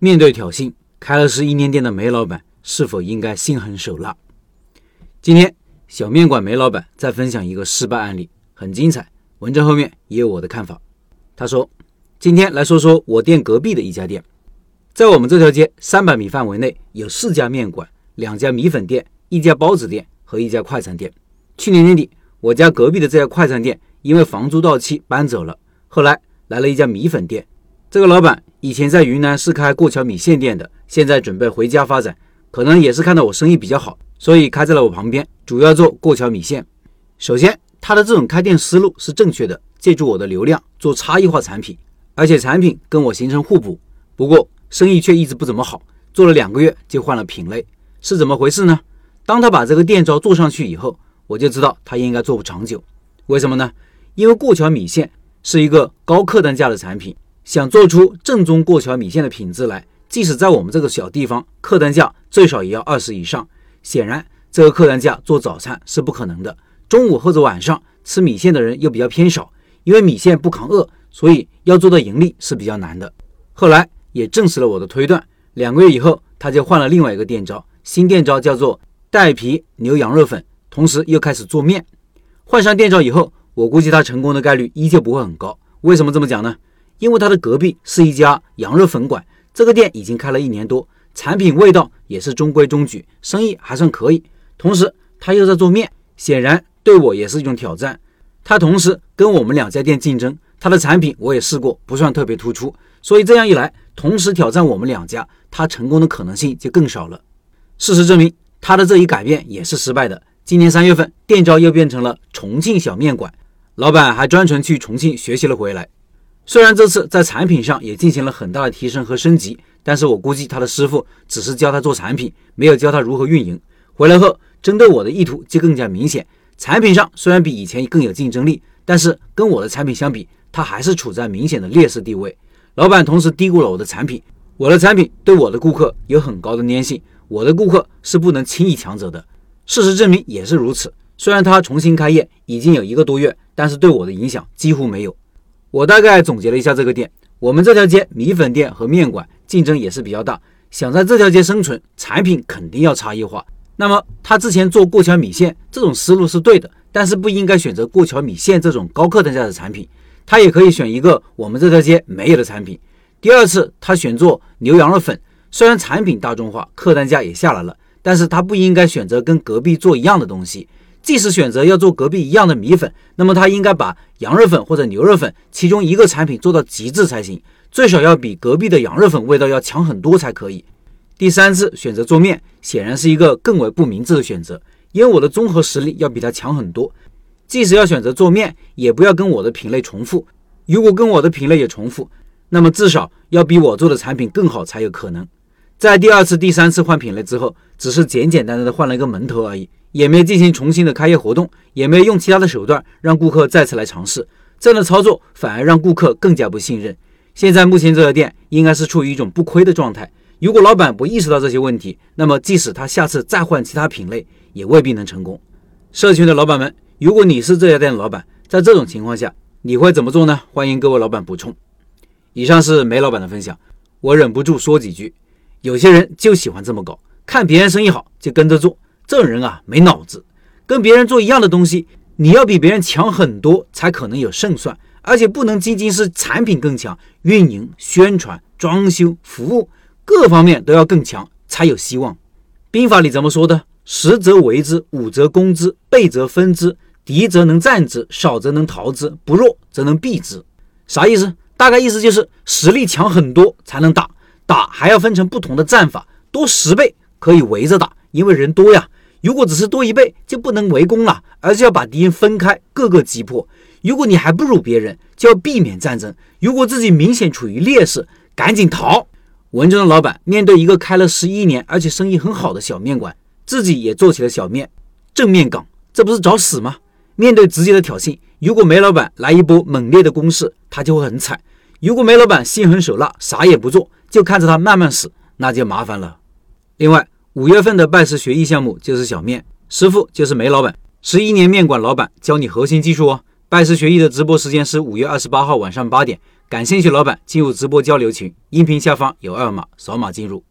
面对挑衅，开了十一年店的梅老板是否应该心狠手辣？今天小面馆梅老板在分享一个失败案例，很精彩。文章后面也有我的看法。他说：“今天来说说我店隔壁的一家店，在我们这条街三百米范围内有四家面馆、两家米粉店、一家包子店和一家快餐店。去年年底，我家隔壁的这家快餐店因为房租到期搬走了，后来来了一家米粉店。这个老板以前在云南是开过桥米线店的，现在准备回家发展，可能也是看到我生意比较好，所以开在了我旁边，主要做过桥米线。首先，他的这种开店思路是正确的。”借助我的流量做差异化产品，而且产品跟我形成互补。不过生意却一直不怎么好，做了两个月就换了品类，是怎么回事呢？当他把这个店招做上去以后，我就知道他应该做不长久。为什么呢？因为过桥米线是一个高客单价的产品，想做出正宗过桥米线的品质来，即使在我们这个小地方，客单价最少也要二十以上。显然，这个客单价做早餐是不可能的。中午或者晚上吃米线的人又比较偏少。因为米线不扛饿，所以要做到盈利是比较难的。后来也证实了我的推断。两个月以后，他就换了另外一个店招，新店招叫做带皮牛羊肉粉，同时又开始做面。换上店招以后，我估计他成功的概率依旧不会很高。为什么这么讲呢？因为他的隔壁是一家羊肉粉馆，这个店已经开了一年多，产品味道也是中规中矩，生意还算可以。同时他又在做面，显然对我也是一种挑战。他同时跟我们两家店竞争，他的产品我也试过，不算特别突出，所以这样一来，同时挑战我们两家，他成功的可能性就更少了。事实证明，他的这一改变也是失败的。今年三月份，店招又变成了重庆小面馆，老板还专程去重庆学习了回来。虽然这次在产品上也进行了很大的提升和升级，但是我估计他的师傅只是教他做产品，没有教他如何运营。回来后，针对我的意图就更加明显。产品上虽然比以前更有竞争力，但是跟我的产品相比，它还是处在明显的劣势地位。老板同时低估了我的产品，我的产品对我的顾客有很高的粘性，我的顾客是不能轻易抢走的。事实证明也是如此。虽然他重新开业已经有一个多月，但是对我的影响几乎没有。我大概总结了一下这个店，我们这条街米粉店和面馆竞争也是比较大，想在这条街生存，产品肯定要差异化。那么他之前做过桥米线这种思路是对的，但是不应该选择过桥米线这种高客单价的产品，他也可以选一个我们这条街没有的产品。第二次他选做牛羊肉粉，虽然产品大众化，客单价也下来了，但是他不应该选择跟隔壁做一样的东西。即使选择要做隔壁一样的米粉，那么他应该把羊肉粉或者牛肉粉其中一个产品做到极致才行，最少要比隔壁的羊肉粉味道要强很多才可以。第三次选择做面，显然是一个更为不明智的选择，因为我的综合实力要比他强很多。即使要选择做面，也不要跟我的品类重复。如果跟我的品类也重复，那么至少要比我做的产品更好才有可能。在第二次、第三次换品类之后，只是简简单单的换了一个门头而已，也没有进行重新的开业活动，也没有用其他的手段让顾客再次来尝试。这样的操作反而让顾客更加不信任。现在目前这家店应该是处于一种不亏的状态。如果老板不意识到这些问题，那么即使他下次再换其他品类，也未必能成功。社群的老板们，如果你是这家店的老板，在这种情况下，你会怎么做呢？欢迎各位老板补充。以上是梅老板的分享，我忍不住说几句。有些人就喜欢这么搞，看别人生意好就跟着做，这种人啊没脑子。跟别人做一样的东西，你要比别人强很多才可能有胜算，而且不能仅仅是产品更强，运营、宣传、装修、服务。各方面都要更强，才有希望。兵法里怎么说的？十则为之，五则攻之，倍则分之，敌则能战之，少则能逃之，不弱则能避之。啥意思？大概意思就是实力强很多才能打，打还要分成不同的战法，多十倍可以围着打，因为人多呀。如果只是多一倍，就不能围攻了，而是要把敌人分开，各个击破。如果你还不如别人，就要避免战争。如果自己明显处于劣势，赶紧逃。文中的老板面对一个开了十一年而且生意很好的小面馆，自己也做起了小面，正面刚，这不是找死吗？面对直接的挑衅，如果梅老板来一波猛烈的攻势，他就会很惨；如果梅老板心狠手辣，啥也不做，就看着他慢慢死，那就麻烦了。另外，五月份的拜师学艺项目就是小面，师傅就是梅老板，十一年面馆老板教你核心技术哦。拜师学艺的直播时间是五月二十八号晚上八点。感兴趣老板进入直播交流群，音频下方有二维码，扫码进入。